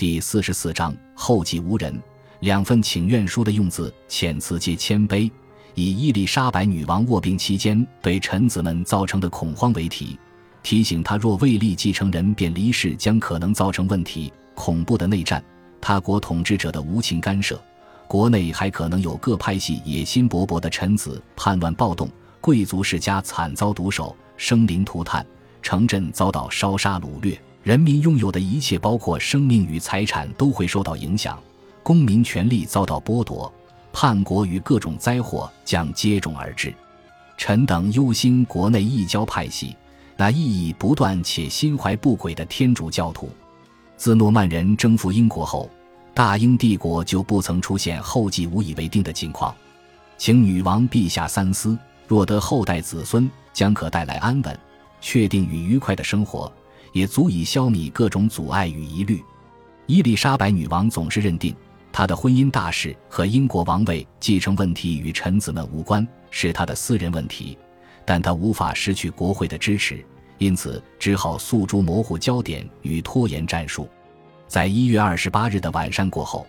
第四十四章后继无人。两份请愿书的用字遣词皆谦卑，以伊丽莎白女王卧病期间对臣子们造成的恐慌为题，提醒他若未立继承人便离世，将可能造成问题。恐怖的内战，他国统治者的无情干涉，国内还可能有各派系野心勃勃的臣子叛乱暴动，贵族世家惨遭毒手，生灵涂炭，城镇遭到烧杀掳掠。人民拥有的一切，包括生命与财产，都会受到影响；公民权利遭到剥夺，叛国与各种灾祸将接踵而至。臣等忧心国内异教派系，那意义不断且心怀不轨的天主教徒。自诺曼人征服英国后，大英帝国就不曾出现后继无以为定的情况。请女王陛下三思，若得后代子孙，将可带来安稳、确定与愉快的生活。也足以消弭各种阻碍与疑虑。伊丽莎白女王总是认定，她的婚姻大事和英国王位继承问题与臣子们无关，是她的私人问题。但她无法失去国会的支持，因此只好诉诸模糊焦点与拖延战术。在一月二十八日的晚膳过后，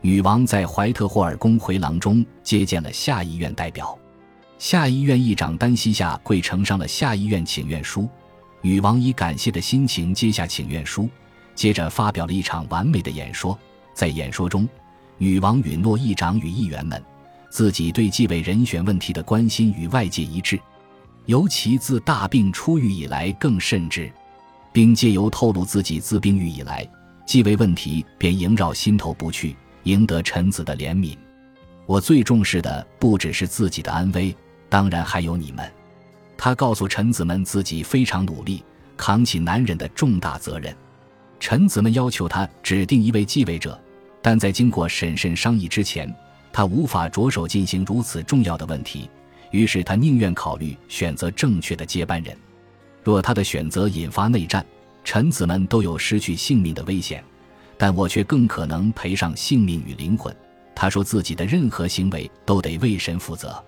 女王在怀特霍尔宫回廊中接见了下议院代表。下议院议长丹西夏跪呈上了下议院请愿书。女王以感谢的心情接下请愿书，接着发表了一场完美的演说。在演说中，女王允诺议长与议员们，自己对继位人选问题的关心与外界一致，尤其自大病初愈以来更甚至，并借由透露自己自病愈以来，继位问题便萦绕心头不去，赢得臣子的怜悯。我最重视的不只是自己的安危，当然还有你们。他告诉臣子们，自己非常努力，扛起男人的重大责任。臣子们要求他指定一位继位者，但在经过审慎商议之前，他无法着手进行如此重要的问题。于是他宁愿考虑选择正确的接班人。若他的选择引发内战，臣子们都有失去性命的危险，但我却更可能赔上性命与灵魂。他说自己的任何行为都得为神负责。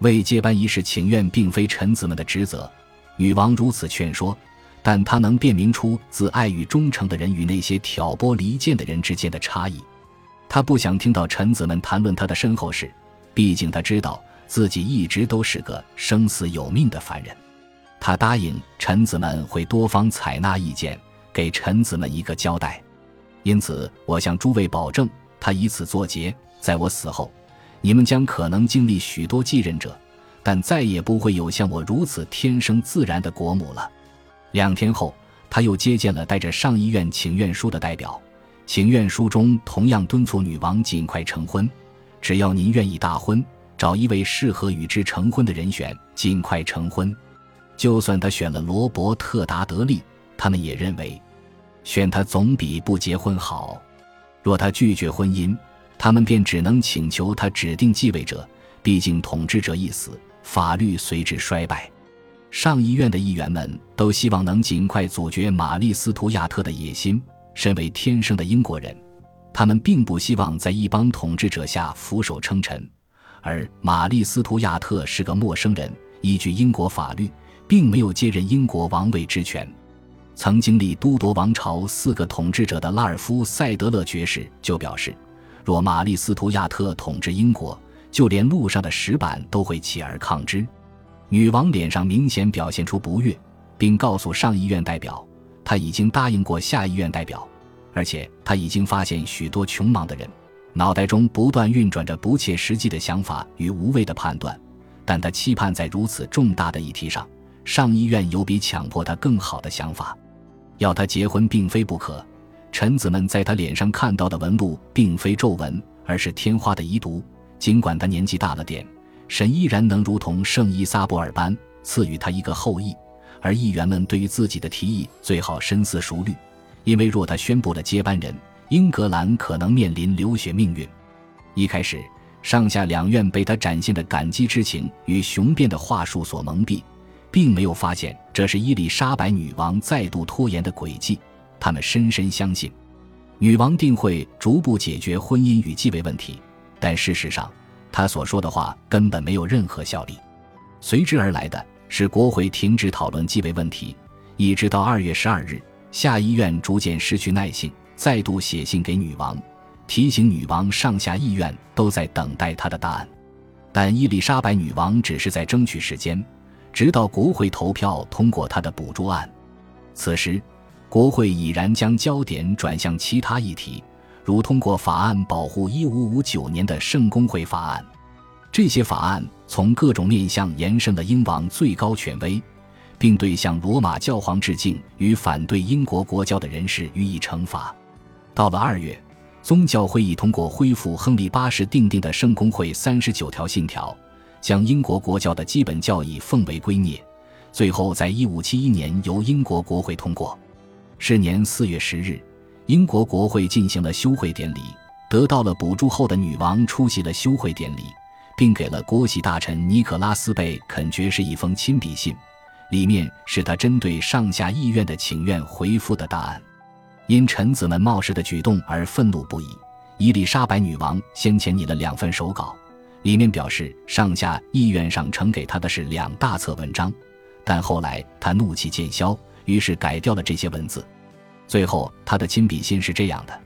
为接班一事请愿，并非臣子们的职责。女王如此劝说，但她能辨明出自爱与忠诚的人与那些挑拨离间的人之间的差异。她不想听到臣子们谈论她的身后事，毕竟她知道自己一直都是个生死有命的凡人。她答应臣子们会多方采纳意见，给臣子们一个交代。因此，我向诸位保证，他以此作结，在我死后。你们将可能经历许多继任者，但再也不会有像我如此天生自然的国母了。两天后，他又接见了带着上议院请愿书的代表。请愿书中同样敦促女王尽快成婚，只要您愿意大婚，找一位适合与之成婚的人选，尽快成婚。就算他选了罗伯特·达德利，他们也认为，选他总比不结婚好。若他拒绝婚姻，他们便只能请求他指定继位者，毕竟统治者一死，法律随之衰败。上议院的议员们都希望能尽快阻绝玛丽·斯图亚特的野心。身为天生的英国人，他们并不希望在一帮统治者下俯首称臣。而玛丽·斯图亚特是个陌生人，依据英国法律，并没有接任英国王位之权。曾经历都铎王朝四个统治者的拉尔夫·塞德勒爵士就表示。若玛丽·斯图亚特统治英国，就连路上的石板都会起而抗之。女王脸上明显表现出不悦，并告诉上议院代表，她已经答应过下议院代表，而且她已经发现许多穷忙的人脑袋中不断运转着不切实际的想法与无谓的判断。但她期盼在如此重大的议题上，上议院有比强迫她更好的想法。要她结婚并非不可。臣子们在他脸上看到的纹路，并非皱纹，而是天花的遗毒。尽管他年纪大了点，神依然能如同圣伊撒布尔般赐予他一个后裔。而议员们对于自己的提议最好深思熟虑，因为若他宣布了接班人，英格兰可能面临流血命运。一开始，上下两院被他展现的感激之情与雄辩的话术所蒙蔽，并没有发现这是伊丽莎白女王再度拖延的诡计。他们深深相信，女王定会逐步解决婚姻与继位问题，但事实上，她所说的话根本没有任何效力。随之而来的是国会停止讨论继位问题，一直到二月十二日，下议院逐渐失去耐性，再度写信给女王，提醒女王上下议院都在等待她的答案。但伊丽莎白女王只是在争取时间，直到国会投票通过她的补助案。此时，国会已然将焦点转向其他议题，如通过法案保护1559年的圣公会法案。这些法案从各种面向延伸了英王最高权威，并对向罗马教皇致敬与反对英国国教的人士予以惩罚。到了二月。宗教会议通过恢复亨利八世订定的圣公会三十九条信条，将英国国教的基本教义奉为圭臬。最后，在一五七一年由英国国会通过。是年四月十日，英国国会进行了休会典礼。得到了补助后的女王出席了休会典礼，并给了国玺大臣尼可拉斯贝肯爵士一封亲笔信，里面是他针对上下议院的请愿回复的答案。因臣子们冒失的举动而愤怒不已。伊丽莎白女王先前拟了两份手稿，里面表示上下议院上呈给她的是两大册文章，但后来她怒气渐消，于是改掉了这些文字。最后，他的亲笔信是这样的：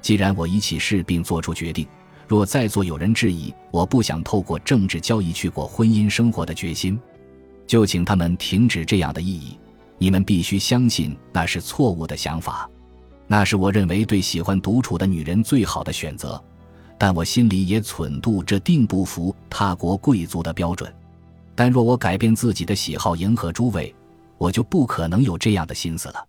既然我已起誓并做出决定，若在座有人质疑我不想透过政治交易去过婚姻生活的决心，就请他们停止这样的意义。你们必须相信那是错误的想法。那是我认为对喜欢独处的女人最好的选择，但我心里也忖度这定不符他国贵族的标准。但若我改变自己的喜好迎合诸位，我就不可能有这样的心思了。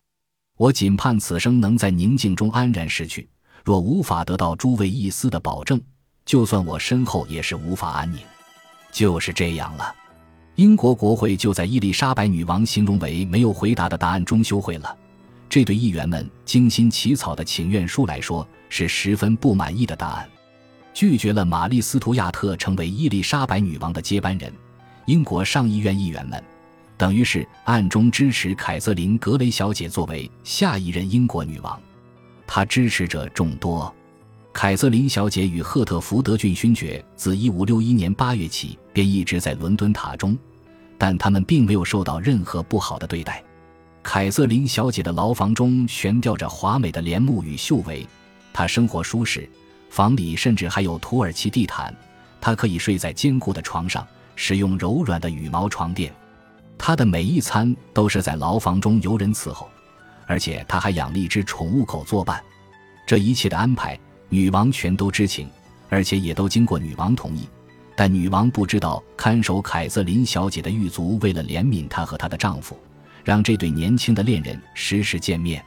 我仅盼此生能在宁静中安然逝去。若无法得到诸位一丝的保证，就算我身后也是无法安宁。就是这样了。英国国会就在伊丽莎白女王形容为没有回答的答案中休会了。这对议员们精心起草的请愿书来说是十分不满意的答案，拒绝了玛丽·斯图亚特成为伊丽莎白女王的接班人。英国上议院议员们等于是暗中支持凯瑟琳·格雷小姐作为下一任英国女王，她支持者众多。凯瑟琳小姐与赫特福德郡勋爵自1561年8月起便一直在伦敦塔中，但他们并没有受到任何不好的对待。凯瑟琳小姐的牢房中悬吊着华美的帘幕与绣帷，她生活舒适，房里甚至还有土耳其地毯。她可以睡在坚固的床上，使用柔软的羽毛床垫。她的每一餐都是在牢房中由人伺候，而且她还养了一只宠物狗作伴。这一切的安排，女王全都知情，而且也都经过女王同意。但女王不知道，看守凯瑟琳小姐的狱卒为了怜悯她和她的丈夫。让这对年轻的恋人时时见面，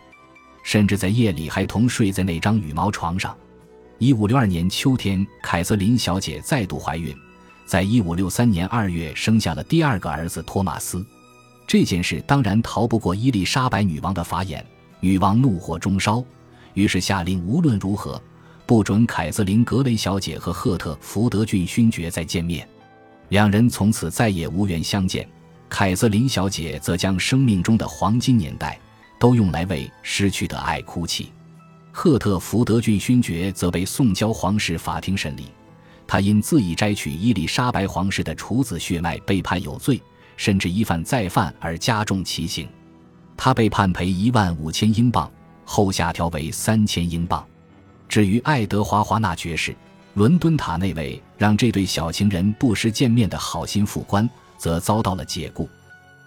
甚至在夜里还同睡在那张羽毛床上。一五六二年秋天，凯瑟琳小姐再度怀孕，在一五六三年二月生下了第二个儿子托马斯。这件事当然逃不过伊丽莎白女王的法眼，女王怒火中烧，于是下令无论如何不准凯瑟琳格雷小姐和赫特福德郡勋爵再见面，两人从此再也无缘相见。凯瑟琳小姐则将生命中的黄金年代都用来为失去的爱哭泣。赫特福德郡勋爵则被送交皇室法庭审理，他因自意摘取伊丽莎白皇室的处子血脉被判有罪，甚至一犯再犯而加重其刑。他被判赔一万五千英镑，后下调为三千英镑。至于爱德华华纳爵士，伦敦塔那位让这对小情人不时见面的好心副官。则遭到了解雇。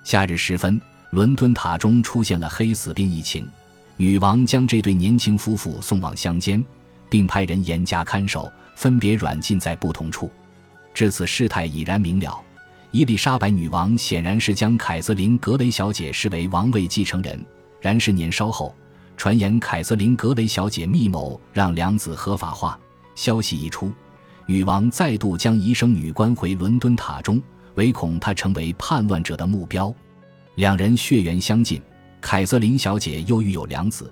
夏日时分，伦敦塔中出现了黑死病疫情，女王将这对年轻夫妇送往乡间，并派人严加看守，分别软禁在不同处。至此，事态已然明了。伊丽莎白女王显然是将凯瑟琳·格雷小姐视为王位继承人。然十年稍后，传言凯瑟琳·格雷小姐密谋让两子合法化。消息一出，女王再度将遗生女关回伦敦塔中。唯恐她成为叛乱者的目标，两人血缘相近。凯瑟琳小姐又育有两子，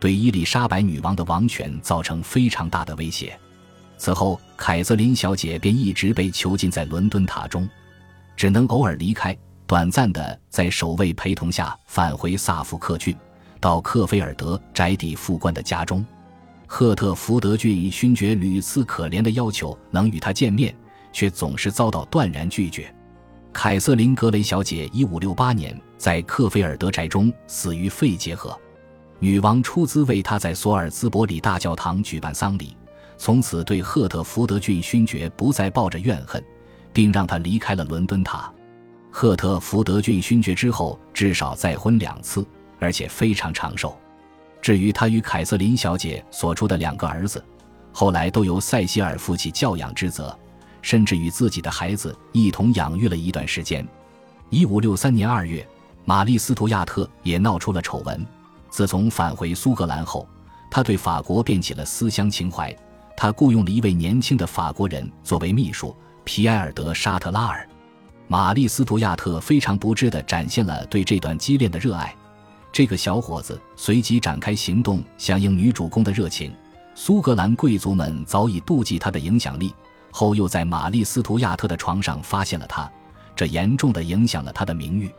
对伊丽莎白女王的王权造成非常大的威胁。此后，凯瑟琳小姐便一直被囚禁在伦敦塔中，只能偶尔离开，短暂的在守卫陪同下返回萨福克郡，到克菲尔德宅邸副官的家中。赫特福德郡勋爵屡次可怜的要求能与他见面，却总是遭到断然拒绝。凯瑟琳·格雷小姐一五六八年在克菲尔德宅中死于肺结核。女王出资为她在索尔兹伯里大教堂举办丧礼，从此对赫特福德郡勋爵不再抱着怨恨，并让他离开了伦敦塔。赫特福德郡勋爵之后至少再婚两次，而且非常长寿。至于他与凯瑟琳小姐所出的两个儿子，后来都由塞西尔负起教养之责，甚至与自己的孩子一同养育了一段时间。一五六三年二月，玛丽斯图亚特也闹出了丑闻。自从返回苏格兰后，他对法国便起了思乡情怀。他雇佣了一位年轻的法国人作为秘书皮埃尔德沙特拉尔。玛丽斯图亚特非常不智地展现了对这段激恋的热爱。这个小伙子随即展开行动，响应女主公的热情。苏格兰贵族们早已妒忌他的影响力，后又在玛丽斯图亚特的床上发现了他，这严重的影响了他的名誉。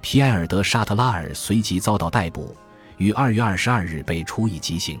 皮埃尔德沙特拉尔随即遭到逮捕。于二月二十二日被处以极刑。